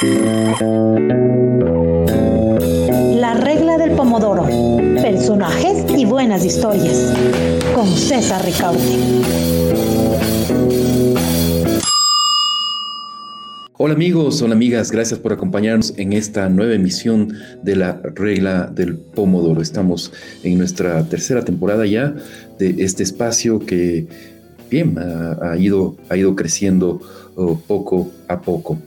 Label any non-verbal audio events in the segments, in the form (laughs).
La regla del pomodoro. Personajes y buenas historias. Con César Ricaute. Hola amigos, hola amigas, gracias por acompañarnos en esta nueva emisión de la regla del pomodoro. Estamos en nuestra tercera temporada ya de este espacio que bien ha, ido, ha ido creciendo poco a poco.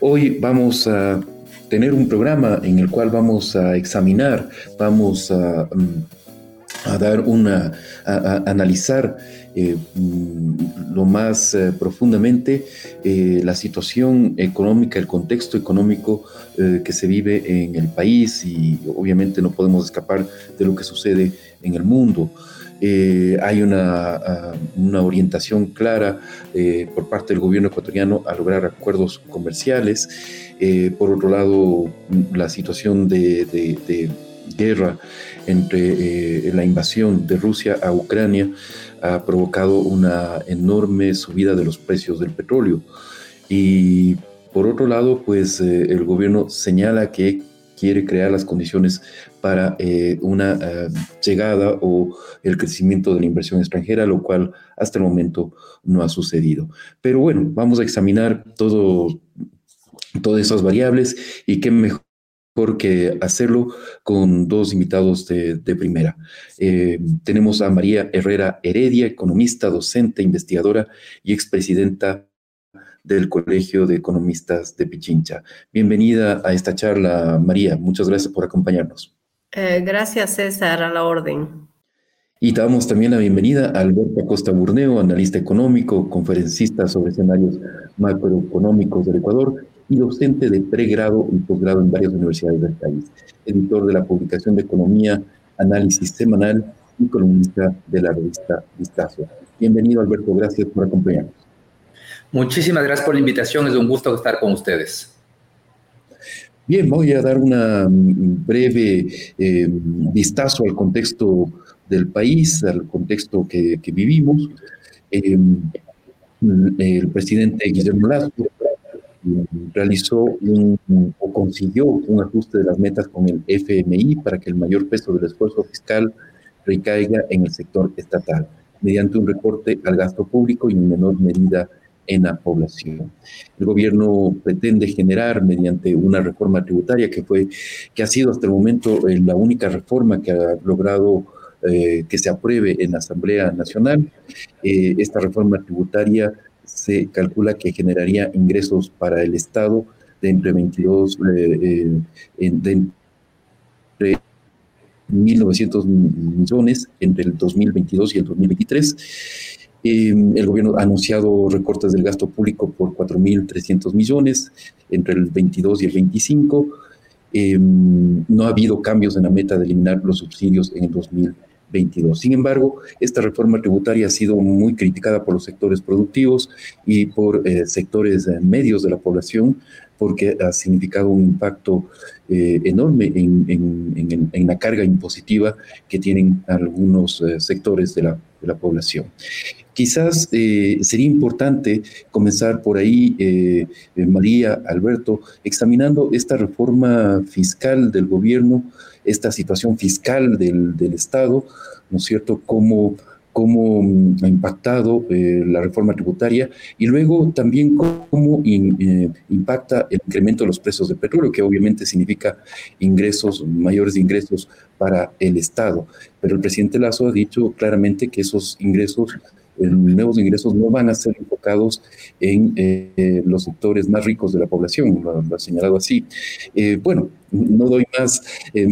Hoy vamos a tener un programa en el cual vamos a examinar, vamos a, mm, dar una, a analizar eh, mm, lo más eh, profundamente eh, la situación económica, el contexto económico que se vive en el país y obviamente no podemos escapar de lo que sucede en el mundo. Hay una, ah, una, orientación clara por parte del gobierno ecuatoriano a lograr acuerdos comerciales. por otro lado, la situación de, de guerra entre la invasión de Rusia a Ucrania ha provocado una enorme subida de los precios del petróleo. Y por otro lado, pues eh, el gobierno señala que quiere crear las condiciones para eh, una eh, llegada o el crecimiento de la inversión extranjera, lo cual hasta el momento no ha sucedido. Pero bueno, vamos a examinar todo, todas esas variables y qué mejor que hacerlo con dos invitados de, primera. Eh, tenemos a María Herrera Heredia, economista, docente, investigadora y expresidenta del Colegio de Economistas de Pichincha. Bienvenida a esta charla, María. Muchas gracias por acompañarnos. Eh, gracias, César, a la orden. Y damos también la bienvenida a Alberto Acosta Burneo, analista económico, conferencista sobre escenarios macroeconómicos del Ecuador y docente de pregrado y posgrado en varias universidades del país, editor de la publicación de Economía, Análisis Semanal y columnista de la revista Vistazo. Bienvenido, Alberto, gracias por acompañarnos. Muchísimas gracias por la invitación, es un gusto estar con ustedes. Bien, voy a dar una breve eh, vistazo al contexto del país, al contexto que, vivimos. Eh, el presidente Guillermo Lazo realizó un, o consiguió un ajuste de las metas con el FMI para que el mayor peso del esfuerzo fiscal recaiga en el sector estatal, mediante un recorte al gasto público y en menor medida en la población. El gobierno pretende generar mediante una reforma tributaria que fue que ha sido hasta el momento eh, la única reforma que ha logrado eh, que se apruebe en la Asamblea Nacional. Eh, esta reforma tributaria se calcula que generaría ingresos para el Estado de entre 22, eh, eh, de entre 1.900 millones entre el 2022 y el 2023. Em, el gobierno ha anunciado recortes del gasto público por 4.300 millones entre el 22 y el 25. Em, no ha habido cambios en la meta de eliminar los subsidios en el 2023 sin embargo, esta reforma tributaria ha sido muy criticada por los sectores productivos y por eh, sectores eh, medios de la población porque ha significado un impacto eh, enorme en, la carga impositiva que tienen algunos sectores de la, de la, población. Quizás sería importante comenzar por ahí, María, Alberto, examinando esta reforma fiscal del gobierno esta situación fiscal del, del Estado, ¿no es cierto?, cómo mm, ha impactado eh, la reforma tributaria y luego también cómo eh, impacta el incremento de los precios del petróleo, que obviamente significa ingresos, mayores ingresos para el Estado. Pero el presidente Lazo ha dicho claramente que esos ingresos nuevos ingresos no van a ser enfocados en eh, los sectores más ricos de la población, lo, ha señalado así. Eh, bueno, no doy más, eh,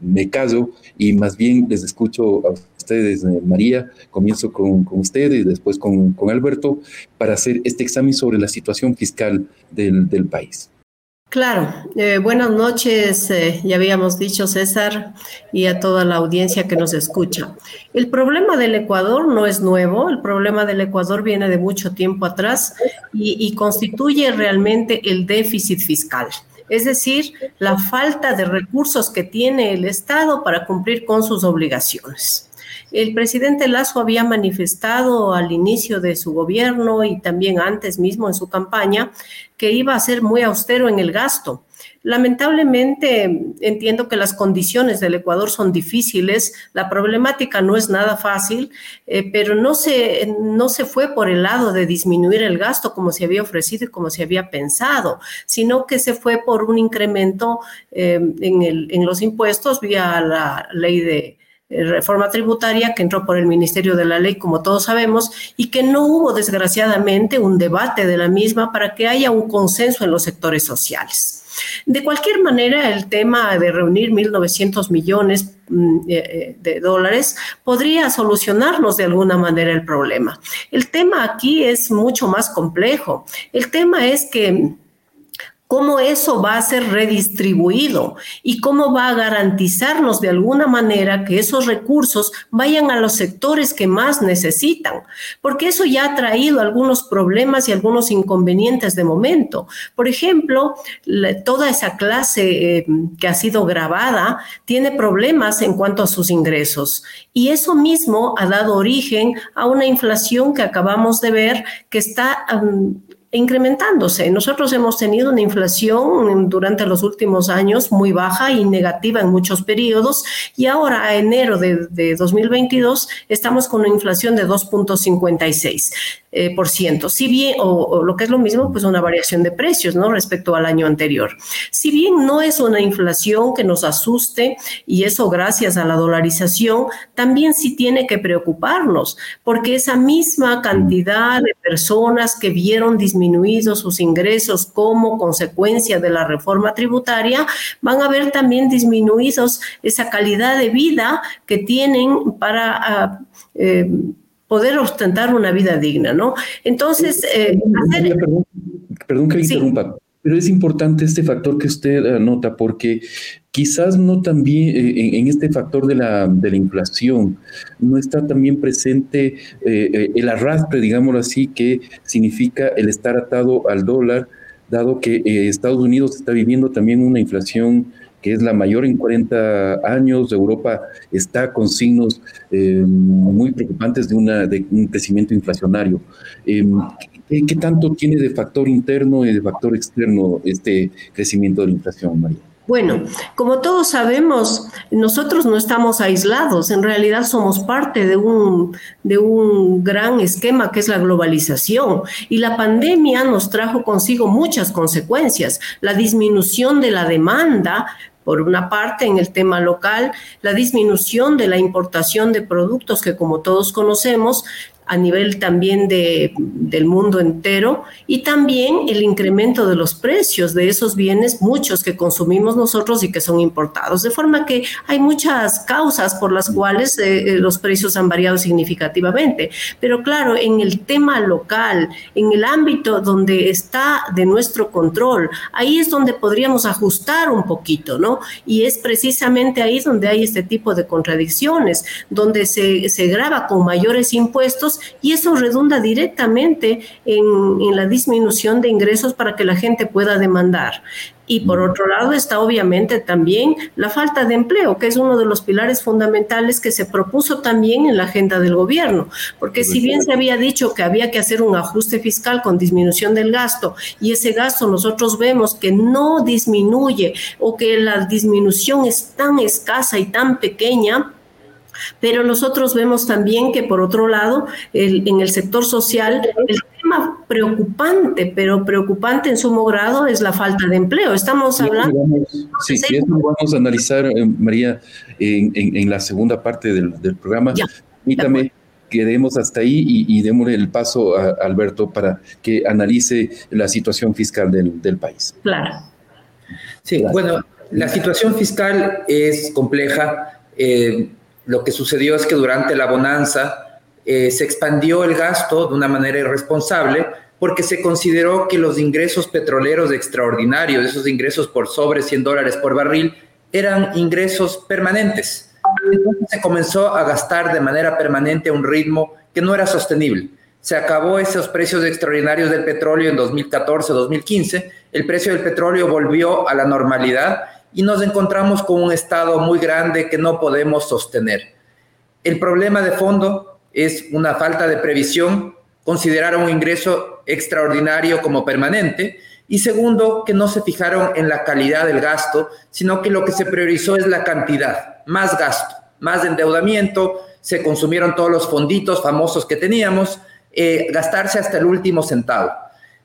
me, caso y más bien les escucho a ustedes, María, comienzo con, con usted y después con, Alberto para hacer este examen sobre la situación fiscal del, país. Claro, eh, buenas noches, eh, ya habíamos dicho César y a toda la audiencia que nos escucha. El problema del Ecuador no es nuevo, el problema del Ecuador viene de mucho tiempo atrás y constituye realmente el déficit fiscal, es decir, la falta de recursos que tiene el Estado para cumplir con sus obligaciones. El presidente Lazo había manifestado al inicio de su gobierno y también antes mismo en su campaña que iba a ser muy austero en el gasto. Lamentablemente entiendo que las condiciones del Ecuador son difíciles, la problemática no es nada fácil, eh, pero no se, no se fue por el lado de disminuir el gasto como se había ofrecido y como se había pensado, sino que se fue por un incremento eh, en, el, en los impuestos vía la ley de reforma tributaria que entró por el Ministerio de la Ley, como todos sabemos, y que no hubo, desgraciadamente, un debate de la misma para que haya un consenso en los sectores sociales. De cualquier manera, el tema de reunir 1.900 millones mm, eh, eh, de dólares podría solucionarnos de alguna manera el problema. El tema aquí es mucho más complejo. El tema es que cómo eso va a ser redistribuido y cómo va a garantizarnos de alguna manera que esos recursos vayan a los sectores que más necesitan, porque eso ya ha traído algunos problemas y algunos inconvenientes de momento. Por ejemplo, toda esa clase eh, que ha sido grabada tiene problemas en cuanto a sus ingresos y eso mismo ha dado origen a una inflación que acabamos de ver que está incrementándose. Nosotros hemos tenido una inflación durante los últimos años muy baja y negativa en muchos periodos y ahora a enero de, de 2022 estamos con una inflación de 2.56. Eh, por ciento. Si bien, o, lo que es lo mismo, pues una variación de precios, ¿no? Respecto al año anterior. Si bien no es una inflación que nos asuste, y eso gracias a la dolarización, también sí tiene que preocuparnos, porque esa misma cantidad de personas que vieron disminuidos sus ingresos como consecuencia de la reforma tributaria, van a ver también disminuidos esa calidad de vida que tienen para... Ah, eh, poder ostentar una vida digna, ¿no? Entonces, eh, perdón, que interrumpa, pero es importante este factor que usted anota porque quizás no también eh, en, este factor de la, de la, inflación no está también presente eh, el arrastre, digámoslo así, que significa el estar atado al dólar, dado que Estados Unidos está viviendo también una inflación que es la mayor en 40 años. Europa está con signos eh, muy preocupantes de, una, un crecimiento inflacionario. Eh, ¿qué, tanto tiene de factor interno y de factor externo este crecimiento de la inflación, María? Bueno, como todos sabemos, nosotros no estamos aislados, en realidad somos parte de un, de un gran esquema que es la globalización. Y la pandemia nos trajo consigo muchas consecuencias, la disminución de la demanda por una parte, en el tema local, la disminución de la importación de productos que, como todos conocemos, a nivel también de, del mundo entero y también el incremento de los precios de esos bienes, muchos que consumimos nosotros y que son importados. De forma que hay muchas causas por las cuales eh, eh, los precios han variado significativamente. Pero claro, en el tema local, en el ámbito donde está de nuestro control, ahí es donde podríamos ajustar un poquito, ¿no? Y es precisamente ahí donde hay este tipo de contradicciones, donde se, se graba con mayores impuestos y eso redunda directamente en, la disminución de ingresos para que la gente pueda demandar. Y por otro lado está obviamente también la falta de empleo, que es uno de los pilares fundamentales que se propuso también en la agenda del gobierno, porque si bien se había dicho que había que hacer un ajuste fiscal con disminución del gasto y ese gasto nosotros vemos que no disminuye o que la disminución es tan escasa y tan pequeña, pero nosotros vemos también que, por otro lado, en el sector social, el tema preocupante, pero preocupante en sumo grado, es la falta de empleo. Estamos hablando... sí, sí, eso lo vamos a analizar, eh, María, en, la segunda parte del, programa. Y también quedemos hasta ahí y, y démosle el paso a Alberto para que analice la situación fiscal del, país. Claro. Sí, bueno, la situación fiscal es compleja. Eh, lo que sucedió es que durante la bonanza eh, se expandió el gasto de una manera irresponsable porque se consideró que los ingresos petroleros extraordinarios, esos ingresos por sobre 100 dólares por barril, eran ingresos permanentes. Entonces se comenzó a gastar de manera permanente a un ritmo que no era sostenible. Se acabó esos precios extraordinarios del petróleo en 2014-2015, el precio del petróleo volvió a la normalidad y nos encontramos con un Estado muy grande que no podemos sostener. El problema de fondo es una falta de previsión, considerar un ingreso extraordinario como permanente y segundo, que no se fijaron en la calidad del gasto, sino que lo que se priorizó es la cantidad, más gasto, más endeudamiento, se consumieron todos los fonditos famosos que teníamos, eh, gastarse hasta el último centavo.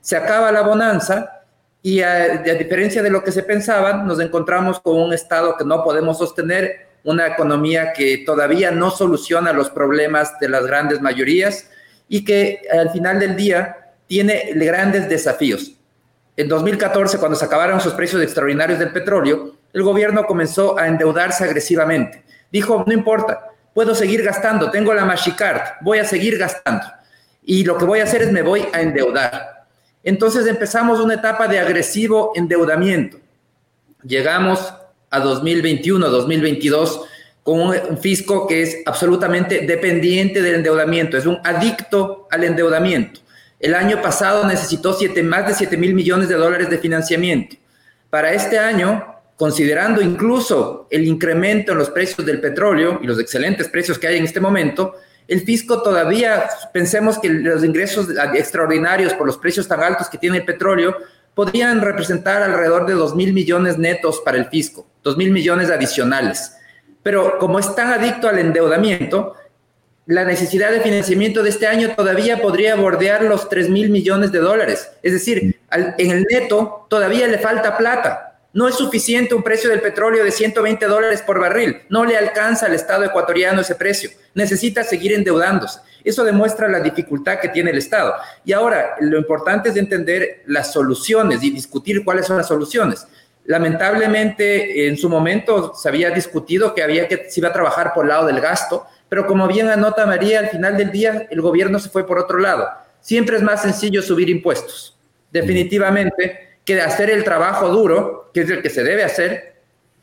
Se acaba la bonanza y a, diferencia de lo que se pensaba, nos encontramos con un Estado que no podemos sostener, una economía que todavía no soluciona los problemas de las grandes mayorías y que al final del día tiene grandes desafíos. En 2014, cuando se acabaron sus precios extraordinarios del petróleo, el gobierno comenzó a endeudarse agresivamente. Dijo, no importa, puedo seguir gastando, tengo la Mashicard, voy a seguir gastando. Y lo que voy a hacer es me voy a endeudar. Entonces empezamos una etapa de agresivo endeudamiento. Llegamos a 2021, 2022 con un, fisco que es absolutamente dependiente del endeudamiento, es un adicto al endeudamiento. El año pasado necesitó más de 7 mil millones de dólares de financiamiento. Para este año, considerando incluso el incremento en los precios del petróleo y los excelentes precios que hay en este momento, el fisco todavía, pensemos que los ingresos extraordinarios por los precios tan altos que tiene el petróleo, podrían representar alrededor de 2 mil millones netos para el fisco, 2 mil millones adicionales. Pero como es tan adicto al endeudamiento, la necesidad de financiamiento de este año todavía podría bordear los 3 mil millones de dólares. Es decir, en el neto todavía le falta plata. No es suficiente un precio del petróleo de 120 dólares por barril. No le alcanza al Estado ecuatoriano ese precio. Necesita seguir endeudándose. Eso demuestra la dificultad que tiene el Estado. Y ahora, lo importante es entender las soluciones y discutir cuáles son las soluciones. Lamentablemente, en su momento se había discutido que había que se iba a trabajar por el lado del gasto, pero como bien anota María, al final del día el gobierno se fue por otro lado. Siempre es más sencillo subir impuestos, definitivamente, que hacer el trabajo duro, que es el que se debe hacer,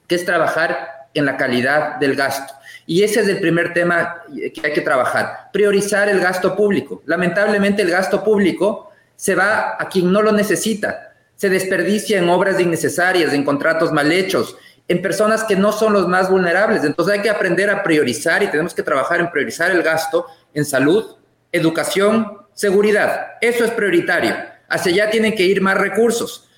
que es trabajar en la calidad del gasto. Y ese es el primer tema que hay que trabajar, priorizar el gasto público. Lamentablemente el gasto público se va a quien no lo necesita, se desperdicia en obras innecesarias, en contratos mal hechos, en personas que no son los más vulnerables. Entonces hay que aprender a priorizar y tenemos que trabajar en priorizar el gasto en salud, educación, seguridad. Eso es prioritario. Hacia allá tienen que ir más recursos.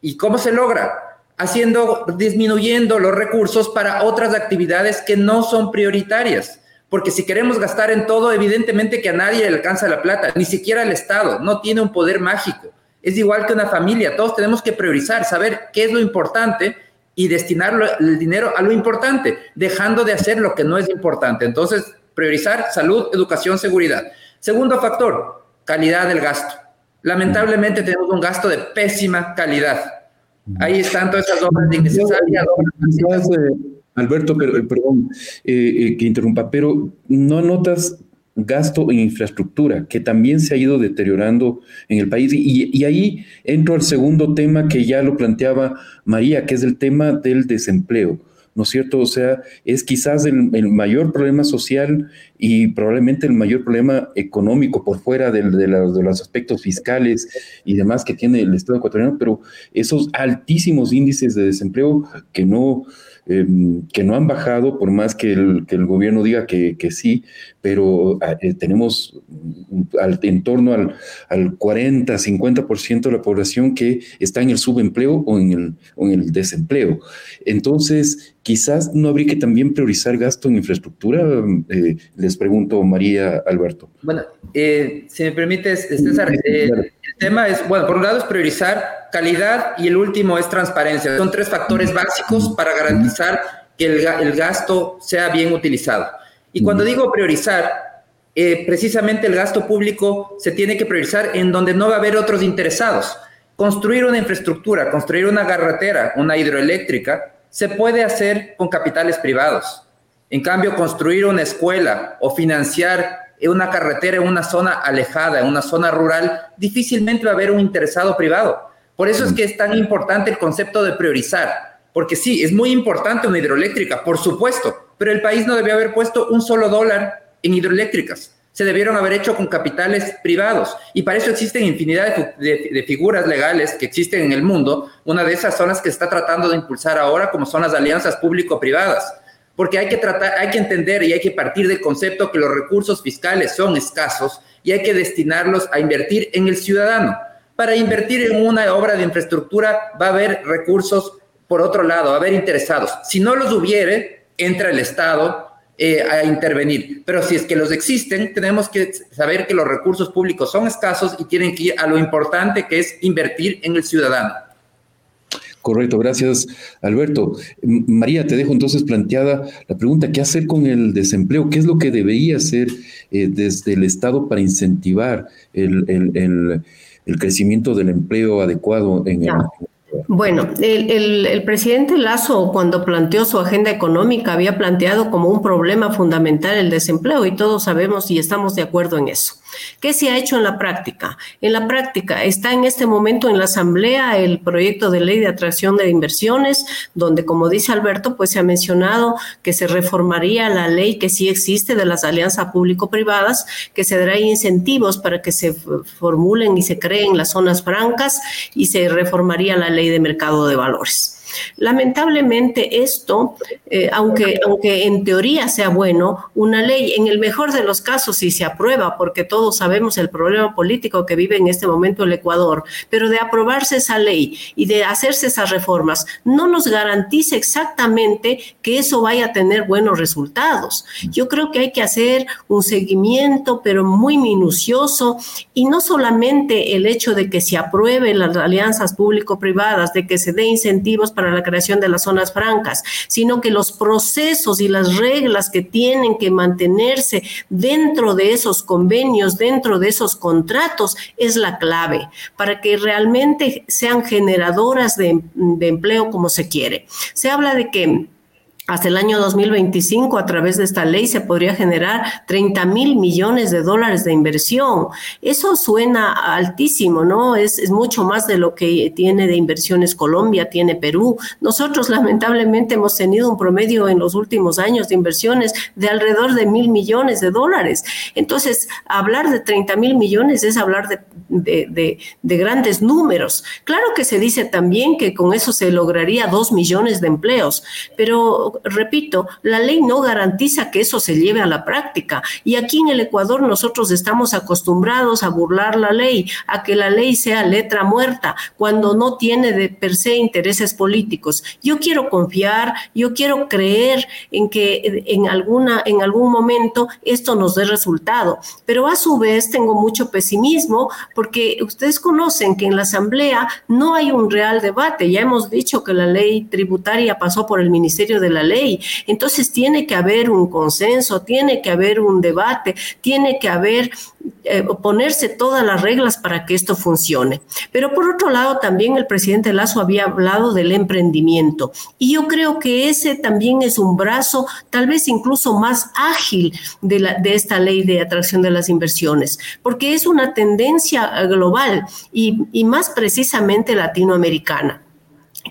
¿Y cómo se logra? Haciendo, disminuyendo los recursos para otras actividades que no son prioritarias. Porque si queremos gastar en todo, evidentemente que a nadie le alcanza la plata, ni siquiera el Estado, no tiene un poder mágico. Es igual que una familia, todos tenemos que priorizar, saber qué es lo importante y destinar el dinero a lo importante, dejando de hacer lo que no es importante. Entonces, priorizar salud, educación, seguridad. Segundo factor, calidad del gasto. Lamentablemente tenemos un gasto de pésima calidad. Ahí están todas esas obras innecesarias. Alberto, pero, eh, perdón eh, eh, que interrumpa, pero no notas gasto en infraestructura, que también se ha ido deteriorando en el país. Y, ahí entro al segundo tema que ya lo planteaba María, que es el tema del desempleo. ¿No es cierto? O sea, es quizás el, mayor problema social y probablemente el mayor problema económico por fuera de, de, los aspectos fiscales y demás que tiene el Estado ecuatoriano, pero esos altísimos índices de desempleo que no, Em, que no han bajado, por más que el, que el gobierno diga que, que sí, pero ah, eh, tenemos al, en torno al, al 40, 50% de la población que está en el subempleo o en el, o en el desempleo. Entonces, quizás no habría que también priorizar gasto en infraestructura, eh, les pregunto, María Alberto. Bueno, eh, si me permites, César, el tema es, bueno, por un lado es priorizar calidad y el último es transparencia. Son tres factores básicos para garantizar que el, el gasto sea bien utilizado. Y cuando digo priorizar, eh, precisamente el gasto público se tiene que priorizar en donde no va a haber otros interesados. Construir una infraestructura, construir una carretera, una hidroeléctrica, se puede hacer con capitales privados. En cambio, construir una escuela o financiar una carretera en una zona alejada, en una zona rural, difícilmente va a haber un interesado privado. Por eso es que es tan importante el concepto de priorizar, porque sí, es muy importante una hidroeléctrica, por supuesto, pero el país no debió haber puesto un solo dólar en hidroeléctricas. Se debieron haber hecho con capitales privados. Y para eso existen infinidad de, figuras legales que existen en el mundo. Una de esas son las que se está tratando de impulsar ahora, como son las alianzas público-privadas porque hay que tratar, hay que entender y hay que partir del concepto que los recursos fiscales son escasos y hay que destinarlos a invertir en el ciudadano. Para invertir en una obra de infraestructura va a haber recursos por otro lado, a haber interesados. Si no los hubiere, entra el Estado eh, a intervenir. Pero si es que los existen, tenemos que saber que los recursos públicos son escasos y tienen que ir a lo importante que es invertir en el ciudadano. Correcto, gracias Alberto. María, te dejo entonces planteada la pregunta, ¿qué hacer con el desempleo? ¿Qué es lo que debería hacer eh, desde el Estado para incentivar el, crecimiento del empleo adecuado en el, bueno, el, presidente Lazo cuando planteó su agenda económica había planteado como un problema fundamental el desempleo y todos sabemos y estamos de acuerdo en eso. ¿Qué se ha hecho en la práctica? En la práctica está en este momento en la Asamblea el proyecto de ley de atracción de inversiones, donde como dice Alberto, pues se ha mencionado que se reformaría la ley que sí existe de las alianzas público-privadas, que se dará incentivos para que se formulen y se creen las zonas francas y se reformaría la ley de mercado de valores. Lamentablemente esto, eh, aunque, aunque en teoría sea bueno, una ley en el mejor de los casos si se aprueba, porque todos sabemos el problema político que vive en este momento el Ecuador, pero de aprobarse esa ley y de hacerse esas reformas, no nos garantiza exactamente que eso vaya a tener buenos resultados. Yo creo que hay que hacer un seguimiento, pero muy minucioso, y no solamente el hecho de que se aprueben las alianzas público-privadas, de que se dé incentivos para la creación de las zonas francas, sino que los procesos y las reglas que tienen que mantenerse dentro de esos convenios, dentro de esos contratos, es la clave para que realmente sean generadoras de empleo como se quiere. Se habla de que hasta el año 2025, a través de esta ley, se podría generar 30 mil millones de dólares de inversión. Eso suena altísimo, ¿no? Es, mucho más de lo que tiene de inversiones Colombia, tiene Perú. Nosotros, (laughs) lamentablemente, hemos tenido un promedio en los últimos años de inversiones de alrededor de mil millones de dólares. Entonces, hablar de 30 mil millones es hablar de grandes números. Claro que se dice también que con eso se lograría dos millones de empleos, pero repito, la ley no garantiza que eso se lleve a la práctica. Y aquí en el Ecuador nosotros estamos acostumbrados a burlar la ley, a que la ley sea letra muerta, cuando no tiene de per se intereses políticos. Yo quiero confiar, yo quiero creer en que en, alguna, en algún momento esto nos dé resultado. Pero a su vez tengo mucho pesimismo porque ustedes conocen que en la Asamblea no hay un real debate. Ya hemos dicho que la ley tributaria pasó por el Ministerio de la ley. Entonces tiene que haber un consenso, tiene que haber un debate, tiene que haber, eh, ponerse todas las reglas para que esto funcione. Pero por otro lado, también el presidente Lazo había hablado del emprendimiento y yo creo que ese también es un brazo tal vez incluso más ágil de, esta ley de atracción de las inversiones, porque es una tendencia global y, y más precisamente latinoamericana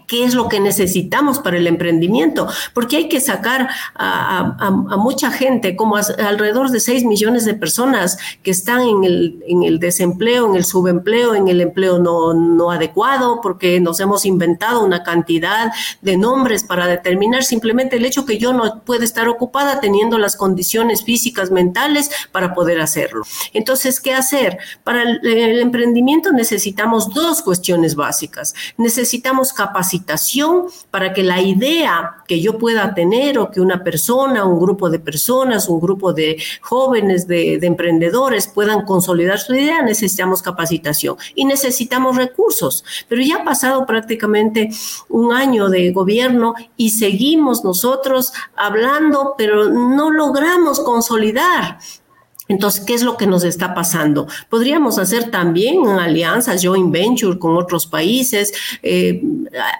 qué es lo que necesitamos para el emprendimiento, porque hay que sacar a, mucha gente, como alrededor de 6 millones de personas que están en el, en el desempleo, en el subempleo, en el empleo no, no adecuado, porque nos hemos inventado una cantidad de nombres para determinar simplemente el hecho que yo no puedo estar ocupada teniendo las condiciones físicas, mentales para poder hacerlo. Entonces, ¿qué hacer? Para el, el emprendimiento necesitamos dos cuestiones básicas. Necesitamos capacidad capacitación para que la idea que yo pueda tener o que una persona, un grupo de personas, un grupo de jóvenes, de, emprendedores puedan consolidar su idea, necesitamos capacitación y necesitamos recursos. Pero ya ha pasado prácticamente un año de gobierno y seguimos nosotros hablando, pero no logramos consolidar. Entonces, ¿qué es lo que nos está pasando? Podríamos hacer también alianzas, joint venture con otros países. Eh,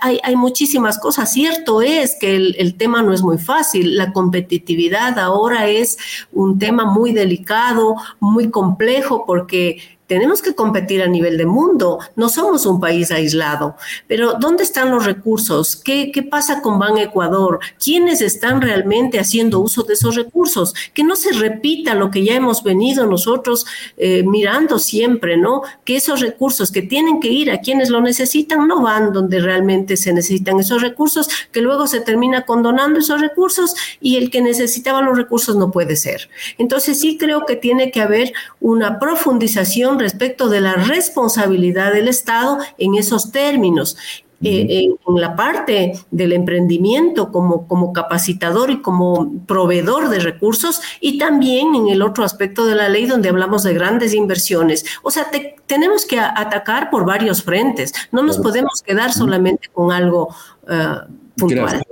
hay, muchísimas cosas. Cierto es que el, tema no es muy fácil. La competitividad ahora es un tema muy delicado, muy complejo, porque tenemos que competir a nivel de mundo, no somos un país aislado, pero ¿dónde están los recursos? ¿Qué, qué pasa con Ban Ecuador? ¿Quiénes están realmente haciendo uso de esos recursos? Que no se repita lo que ya hemos venido nosotros eh, mirando siempre, ¿no? Que esos recursos que tienen que ir a quienes lo necesitan no van donde realmente se necesitan esos recursos, que luego se termina condonando esos recursos y el que necesitaba los recursos no puede ser. Entonces sí creo que tiene que haber una profundización respecto de la responsabilidad del Estado en esos términos. Eh, en, la parte del emprendimiento como, como capacitador y como proveedor de recursos y también en el otro aspecto de la ley donde hablamos de grandes inversiones. O sea, tenemos que atacar por varios frentes, no nos podemos quedar solamente con algo uh, puntual.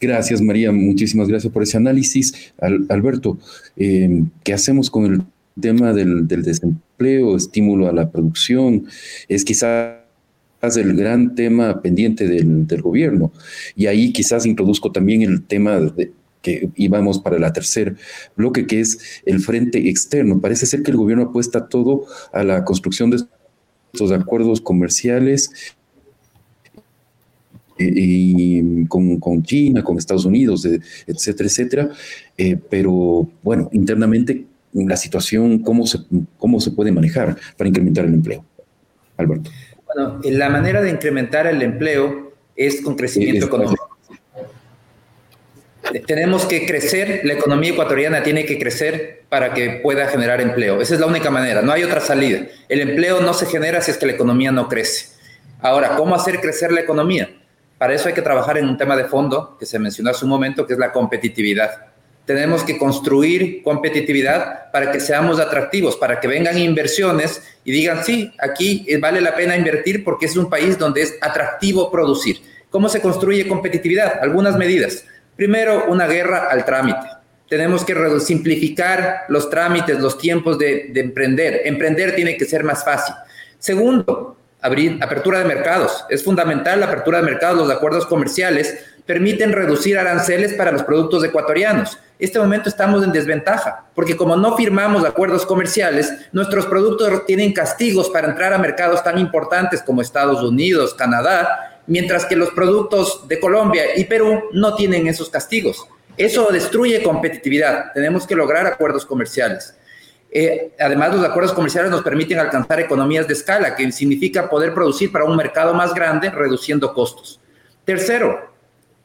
Gracias. María. Muchísimas gracias por ese análisis. Alberto, eh, ¿qué hacemos con el tema del, del desempleo, estímulo a la producción? Es quizás el gran tema pendiente del, gobierno. Y ahí quizás introduzco también el tema de, que íbamos para la tercer bloque, que es el frente externo. Parece ser que el gobierno apuesta todo a la construcción de estos acuerdos comerciales eh, y con, China, con Estados Unidos, etcétera, etcétera. Eh, pero bueno, internamente la situación, ¿cómo se, ¿cómo se puede manejar para incrementar el empleo? Alberto. Bueno, la manera de incrementar el empleo es con crecimiento económico. Tenemos que crecer, la economía ecuatoriana tiene que crecer para que pueda generar empleo. Esa es la única manera, no hay otra salida. El empleo no se genera si es que la economía no crece. Ahora, ¿cómo hacer crecer la economía? Para eso hay que trabajar en un tema de fondo que se mencionó hace un momento, que es la competitividad tenemos que construir competitividad para que seamos atractivos, para que vengan inversiones y digan, sí, aquí vale la pena invertir porque es un país donde es atractivo producir. ¿Cómo se construye competitividad? Algunas medidas. Primero, una guerra al trámite. Tenemos que simplificar los trámites, los tiempos de, de emprender. Emprender tiene que ser más fácil. Segundo, abrir apertura de mercados. Es fundamental la apertura de mercados, los acuerdos comerciales permiten reducir aranceles para los productos ecuatorianos. Este momento estamos en desventaja, porque como no firmamos acuerdos comerciales, nuestros productos tienen castigos para entrar a mercados tan importantes como Estados Unidos, Canadá, mientras que los productos de Colombia y Perú no tienen esos castigos. Eso destruye competitividad. Tenemos que lograr acuerdos comerciales. Eh, además, los acuerdos comerciales nos permiten alcanzar economías de escala, que significa poder producir para un mercado más grande, reduciendo costos. Tercero,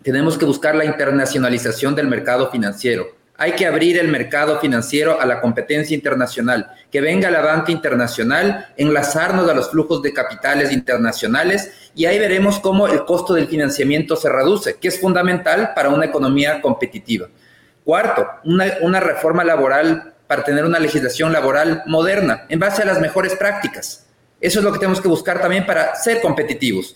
tenemos que buscar la internacionalización del mercado financiero. Hay que abrir el mercado financiero a la competencia internacional, que venga la banca internacional, enlazarnos a los flujos de capitales internacionales y ahí veremos cómo el costo del financiamiento se reduce, que es fundamental para una economía competitiva. Cuarto, una, reforma laboral para tener una legislación laboral moderna en base a las mejores prácticas. Eso es lo que tenemos que buscar también para ser competitivos.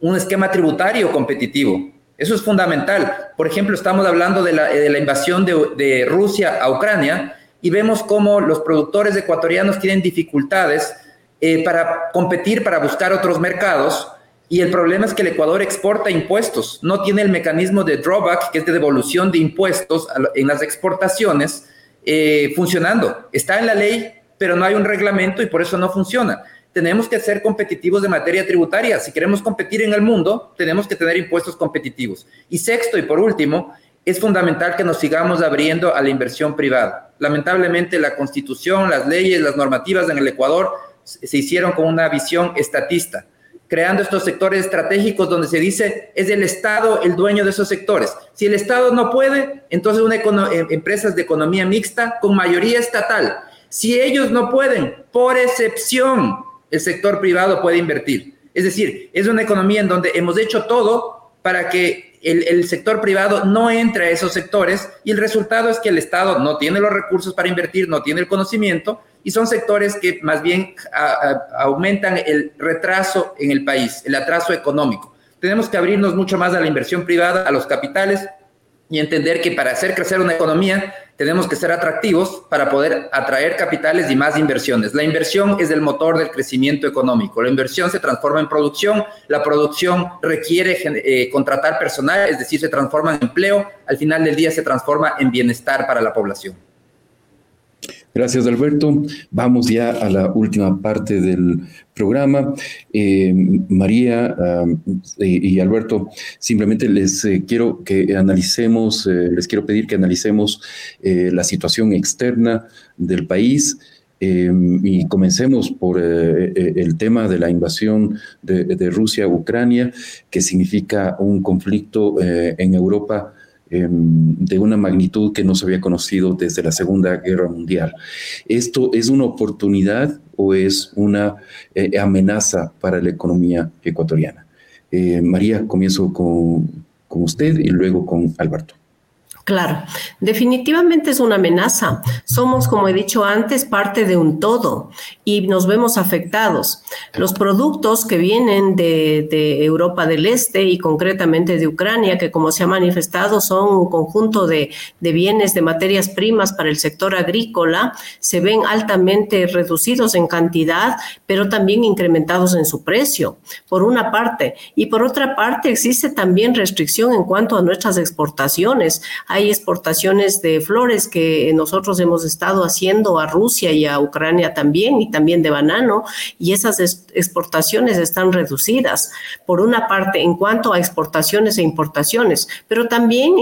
Un esquema tributario competitivo, eso es fundamental. Por ejemplo, estamos hablando de la, invasión de, Rusia a Ucrania y vemos cómo los productores ecuatorianos tienen dificultades eh, para competir, para buscar otros mercados. Y el problema es que el Ecuador exporta impuestos, no tiene el mecanismo de drawback, que es de devolución de impuestos en las exportaciones, eh, funcionando. Está en la ley, pero no hay un reglamento y por eso no funciona tenemos que ser competitivos de materia tributaria. Si queremos competir en el mundo, tenemos que tener impuestos competitivos. Y sexto y por último, es fundamental que nos sigamos abriendo a la inversión privada. Lamentablemente, la constitución, las leyes, las normativas en el Ecuador se hicieron con una visión estatista, creando estos sectores estratégicos donde se dice es el Estado el dueño de esos sectores. Si el Estado no puede, entonces una em, empresas de economía mixta con mayoría estatal. Si ellos no pueden, por excepción, el sector privado puede invertir. Es decir, es una economía en donde hemos hecho todo para que el, sector privado no entre a esos sectores y el resultado es que el Estado no tiene los recursos para invertir, no tiene el conocimiento y son sectores que más bien aumentan el retraso en el país, el atraso económico. Tenemos que abrirnos mucho más a la inversión privada, a los capitales y entender que para hacer crecer una economía tenemos que ser atractivos para poder atraer capitales y más inversiones. La inversión es el motor del crecimiento económico. La inversión se transforma en producción, la producción requiere eh, contratar personal, es decir, se transforma en empleo, al final del día se transforma en bienestar para la población. Gracias, Alberto. Vamos ya a la última parte del programa. Eh, María y Alberto, simplemente les eh, quiero que analicemos, eh, les quiero pedir que analicemos la situación externa del país. y comencemos por el tema de la invasión de, de, Rusia a Ucrania, que significa un conflicto en Europa Em, de una magnitud que no se había conocido desde la Segunda Guerra Mundial. ¿Esto es una oportunidad o es una eh, amenaza para la economía ecuatoriana? Eh, María, comienzo con, con usted y luego con Alberto. Claro, definitivamente es una amenaza. Somos, como he dicho antes, parte de un todo y nos vemos afectados. Los productos que vienen de, Europa del Este y concretamente de Ucrania, que como se ha manifestado son un conjunto de, bienes, de materias primas para el sector agrícola, se ven altamente reducidos en cantidad, pero también incrementados en su precio, por una parte. Y por otra parte, existe también restricción en cuanto a nuestras exportaciones hay exportaciones de flores que nosotros hemos estado haciendo a Rusia y a Ucrania también, y también de banano, y esas exportaciones están reducidas, por una parte, en cuanto a exportaciones e importaciones, pero también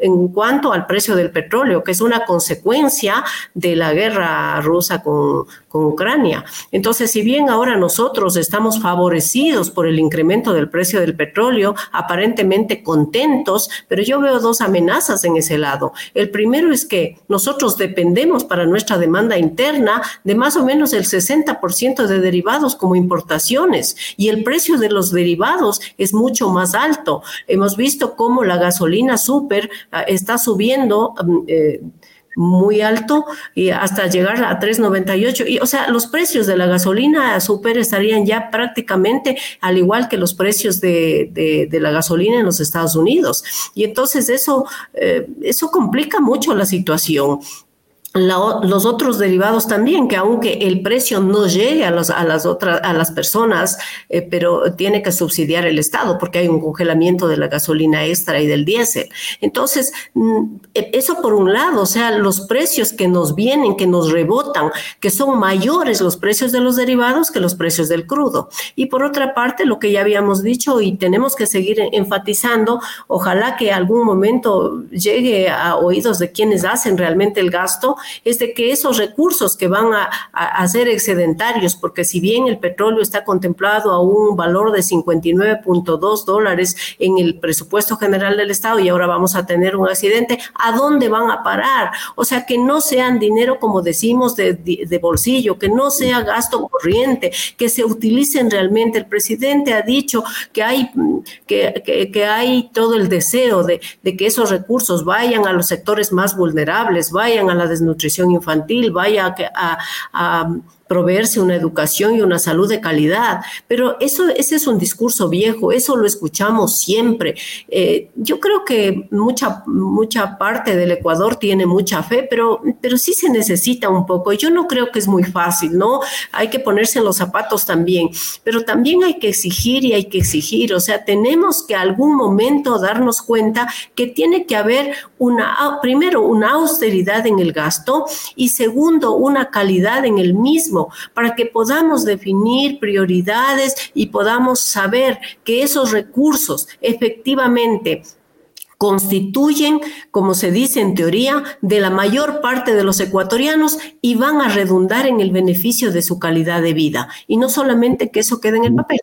en, cuanto al precio del petróleo, que es una consecuencia de la guerra rusa con, con Ucrania. Entonces, si bien ahora nosotros estamos favorecidos por el incremento del precio del petróleo, aparentemente contentos, pero yo veo dos amenazas en ese lado. El primero es que nosotros dependemos para nuestra demanda interna de más o menos el 60% de derivados como importaciones y el precio de los derivados es mucho más alto. Hemos visto cómo la gasolina super ah, está subiendo. Mm, eh, muy alto y hasta llegar a 3.98. Y, o sea, los precios de la gasolina super estarían ya prácticamente al igual que los precios de, la gasolina en los Estados Unidos. Y entonces eso, eh, eso complica mucho la situación los otros derivados también, que aunque el precio no llegue a, a las otras a las personas, eh, pero tiene que subsidiar el Estado porque hay un congelamiento de la gasolina extra y del diésel. Entonces, mm, e, eso por un lado, o sea, los precios que nos vienen, que nos rebotan, que son mayores los precios de los derivados que los precios del crudo. Y por otra parte, lo que ya habíamos dicho y tenemos que seguir enfatizando, ojalá que algún momento llegue a oídos de quienes hacen realmente el gasto, es de que esos recursos que van a, ser excedentarios, porque si bien el petróleo está contemplado a un valor de 59.2 dólares en el presupuesto general del Estado y ahora vamos a tener un accidente, ¿a dónde van a parar? O sea, que no sean dinero, como decimos, de, de, bolsillo, que no sea gasto corriente, que se utilicen realmente. El presidente ha dicho que hay, que, que, hay todo el deseo de, de que esos recursos vayan a los sectores más vulnerables, vayan a la desnutrición nutrición infantil, vaya a, a, proveerse una educación y una salud de calidad. Pero eso, ese es un discurso viejo, eso lo escuchamos siempre. Eh, yo creo que mucha, mucha parte del Ecuador tiene mucha fe, pero, pero sí se necesita un poco. Yo no creo que es muy fácil, ¿no? Hay que ponerse en los zapatos también, pero también hay que exigir y hay que exigir. O sea, tenemos que algún momento darnos cuenta que tiene que haber una, primero, una austeridad en el gasto y segundo, una calidad en el mismo para que podamos definir prioridades y podamos saber que esos recursos efectivamente constituyen, como se dice en teoría, de la mayor parte de los ecuatorianos y van a redundar en el beneficio de su calidad de vida. Y no solamente que eso quede en el papel.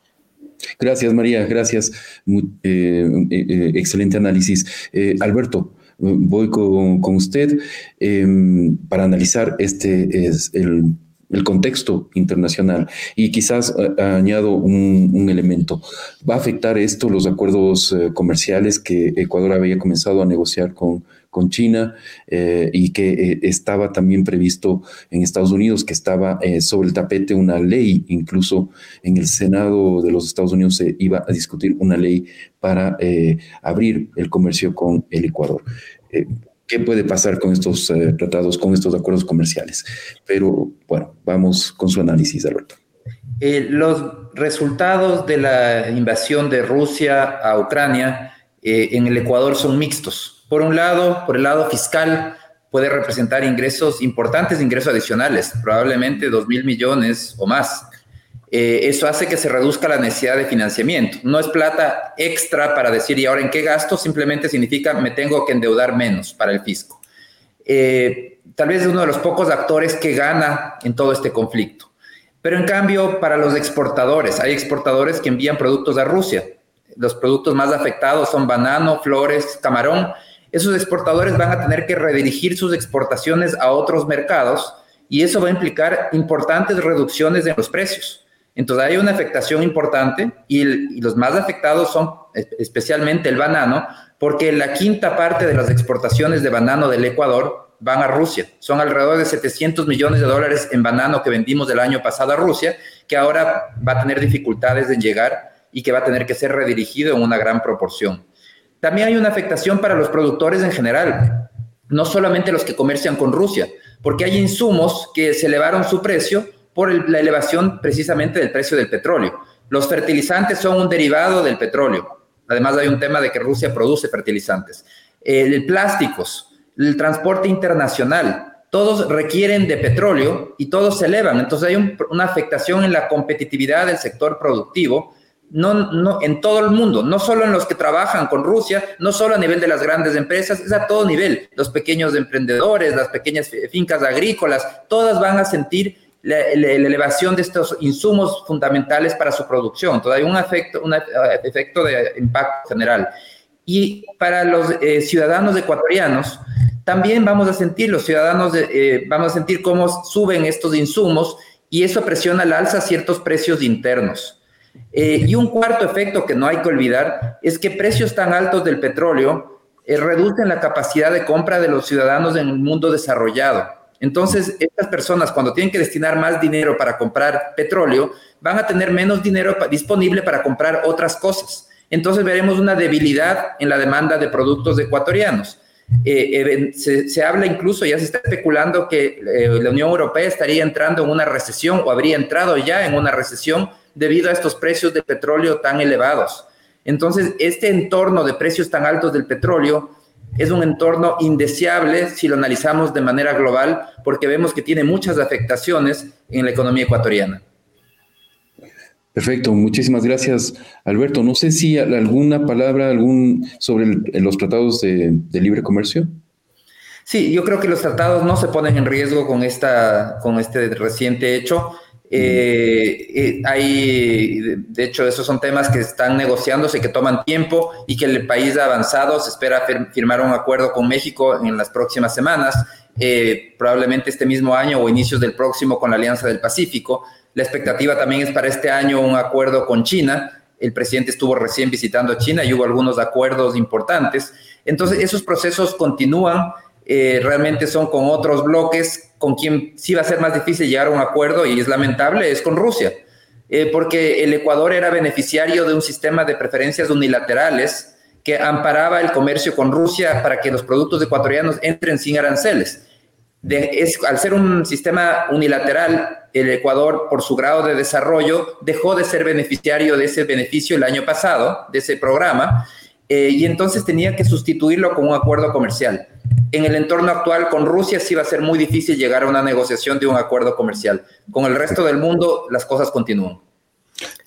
Gracias, María, gracias. Eh, eh, eh, excelente análisis. Alberto, voy con, con usted em, para analizar este es el el contexto internacional. Y quizás eh, añado un, elemento. ¿Va a afectar esto los acuerdos eh, comerciales que Ecuador había comenzado a negociar con, con China eh, y que estaba también previsto en Estados Unidos, que estaba sobre el tapete una ley, incluso en el Senado de los Estados Unidos se iba a discutir una ley para abrir el comercio con el Ecuador qué puede pasar con estos eh, tratados, con estos acuerdos comerciales. Pero bueno, vamos con su análisis, Alberto. Eh, los resultados de la invasión de Rusia a Ucrania eh, en el Ecuador son mixtos. Por un lado, por el lado fiscal, puede representar ingresos importantes, ingresos adicionales, probablemente 2 mil millones o más. Eh, eso hace que se reduzca la necesidad de financiamiento. No es plata extra para decir, ¿y ahora en qué gasto? Simplemente significa, me tengo que endeudar menos para el fisco. Eh, tal vez es uno de los pocos actores que gana en todo este conflicto. Pero en cambio, para los exportadores, hay exportadores que envían productos a Rusia. Los productos más afectados son banano, flores, camarón. Esos exportadores van a tener que redirigir sus exportaciones a otros mercados y eso va a implicar importantes reducciones en los precios. Entonces hay una afectación importante y, los más afectados son especialmente el banano, porque la quinta parte de las exportaciones de banano del Ecuador van a Rusia. Son alrededor de 700 millones de dólares en banano que vendimos el año pasado a Rusia, que ahora va a tener dificultades en llegar y que va a tener que ser redirigido en una gran proporción. También hay una afectación para los productores en general, no solamente los que comercian con Rusia, porque hay insumos que se elevaron su precio por la elevación precisamente del precio del petróleo. Los fertilizantes son un derivado del petróleo. Además hay un tema de que Rusia produce fertilizantes. El, plásticos, el transporte internacional, todos requieren de petróleo y todos se elevan. Entonces hay una afectación en la competitividad del sector productivo no, no, en todo el mundo, no solo en los que trabajan con Rusia, no solo a nivel de las grandes empresas, es a todo nivel. Los pequeños emprendedores, las pequeñas fincas agrícolas, todas van a sentir la, elevación de estos insumos fundamentales para su producción. Entonces hay un efecto, un efecto de impacto general. Y para los eh, ciudadanos ecuatorianos, también vamos a sentir, los ciudadanos, eh, vamos a sentir cómo suben estos insumos y eso presiona al alza ciertos precios internos. Eh, y un cuarto efecto que no hay que olvidar es que precios tan altos del petróleo reducen la capacidad de compra de los ciudadanos en el mundo desarrollado. Entonces, estas personas cuando tienen que destinar más dinero para comprar petróleo, van a tener menos dinero disponible para comprar otras cosas. Entonces veremos una debilidad en la demanda de productos ecuatorianos. Eh, se, habla incluso, ya se está especulando que eh, la Unión Europea estaría entrando en una recesión o habría entrado ya en una recesión debido a estos precios de petróleo tan elevados. Entonces, este entorno de precios tan altos del petróleo es un entorno indeseable si lo analizamos de manera global, porque vemos que tiene muchas afectaciones en la economía ecuatoriana. Perfecto, muchísimas gracias, Alberto. No sé si alguna palabra algún sobre los tratados de, libre comercio. Sí, yo creo que los tratados no se ponen en riesgo con, esta, con este reciente hecho. Eh, eh, hay, de hecho, esos son temas que están negociándose, que toman tiempo y que el país ha avanzado. Se espera firmar un acuerdo con México en las próximas semanas, eh, probablemente este mismo año o inicios del próximo con la Alianza del Pacífico. La expectativa también es para este año un acuerdo con China. El presidente estuvo recién visitando China y hubo algunos acuerdos importantes. Entonces, esos procesos continúan. Eh, realmente son con otros bloques, con quien sí va a ser más difícil llegar a un acuerdo y es lamentable, es con Rusia, eh, porque el Ecuador era beneficiario de un sistema de preferencias unilaterales que amparaba el comercio con Rusia para que los productos ecuatorianos entren sin aranceles. es, al ser un sistema unilateral, el Ecuador, por su grado de desarrollo, dejó de ser beneficiario de ese beneficio el año pasado, de ese programa, eh, y entonces tenía que sustituirlo con un acuerdo comercial. En el entorno actual con Rusia sí va a ser muy difícil llegar a una negociación de un acuerdo comercial. Con el resto del mundo las cosas continúan.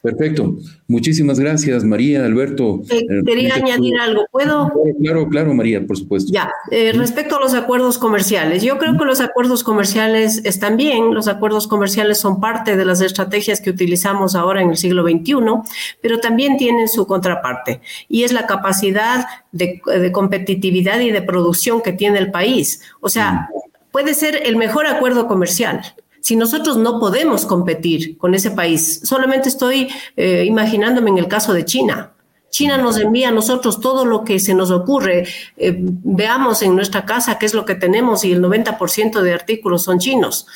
Perfecto. Muchísimas gracias, María, Alberto. Eh, quería añadir algo. ¿Puedo? Claro, claro, María, por supuesto. Ya, eh, respecto a los acuerdos comerciales, yo creo que los acuerdos comerciales están bien. Los acuerdos comerciales son parte de las estrategias que utilizamos ahora en el siglo XXI, pero también tienen su contraparte y es la capacidad de, de competitividad y de producción que tiene el país. O sea, puede ser el mejor acuerdo comercial, si nosotros no podemos competir con ese país, solamente estoy eh, imaginándome en el caso de China. China nos envía a nosotros todo lo que se nos ocurre. Eh, veamos en nuestra casa qué es lo que tenemos y el 90% de artículos son chinos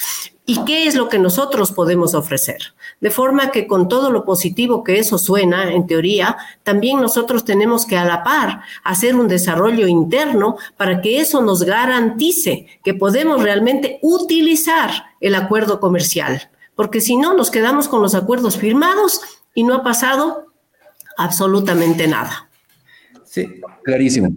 y qué es lo que nosotros podemos ofrecer. De forma que con todo lo positivo que eso suena, en teoría, también nosotros tenemos que a la par hacer un desarrollo interno para que eso nos garantice que podemos realmente utilizar el acuerdo comercial. Porque si no, nos quedamos con los acuerdos firmados y no ha pasado absolutamente nada. Sí. Clarísimo.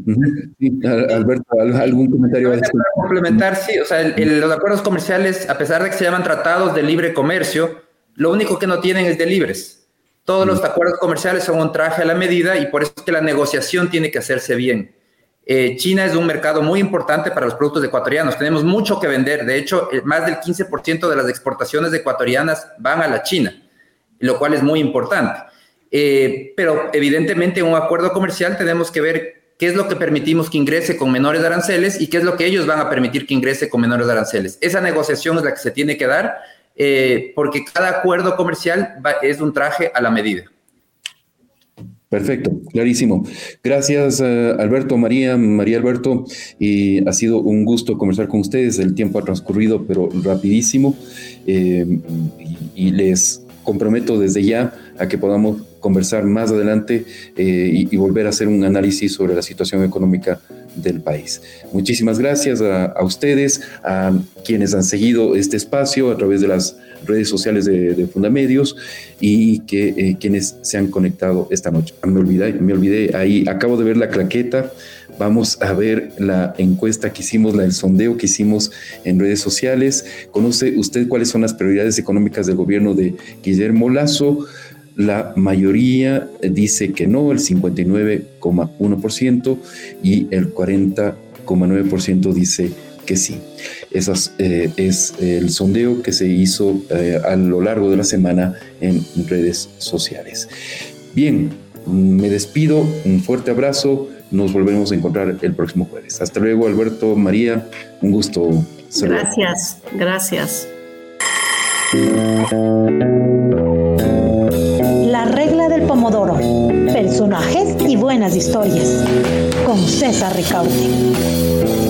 Alberto, ¿algún comentario? Para complementar, sí, o sea, los acuerdos comerciales, a pesar de que se llaman tratados de libre comercio, lo único que no tienen es de libres. Todos los acuerdos comerciales son un traje a la medida y por eso es que la negociación tiene que hacerse bien. Eh, China es un mercado muy importante para los productos ecuatorianos. Tenemos mucho que vender. De hecho, eh, más del 15% de las exportaciones ecuatorianas van a la China, lo cual es muy importante. Eh, pero evidentemente en un acuerdo comercial tenemos que ver qué es lo que permitimos que ingrese con menores aranceles y qué es lo que ellos van a permitir que ingrese con menores aranceles. Esa negociación es la que se tiene que dar eh, porque cada acuerdo comercial es un traje a la medida. Perfecto, clarísimo. Gracias, eh, Alberto, María, María Alberto. Y ha sido un gusto conversar con ustedes. El tiempo ha transcurrido, pero rapidísimo. y les comprometo desde ya a que podamos conversar más adelante eh, y, volver a hacer un análisis sobre la situación económica del país. Muchísimas gracias a, ustedes, a quienes han seguido este espacio a través de las redes sociales de, Fundamedios y que eh, quienes se han conectado esta noche. Me olvidé, me olvidé, ahí acabo de ver la claqueta. Vamos a ver la encuesta que hicimos, el sondeo que hicimos en redes sociales. ¿Conoce usted cuáles son las prioridades económicas del gobierno de Guillermo Lazo? La mayoría dice que no, el 59,1% y el 40,9% dice que sí. Ese eh, es el sondeo que se hizo eh, a lo largo de la semana en redes sociales. Bien, me despido, un fuerte abrazo, nos volvemos a encontrar el próximo jueves. Hasta luego, Alberto, María, un gusto. Gracias, gracias. Personajes y buenas historias. Con César Ricaute.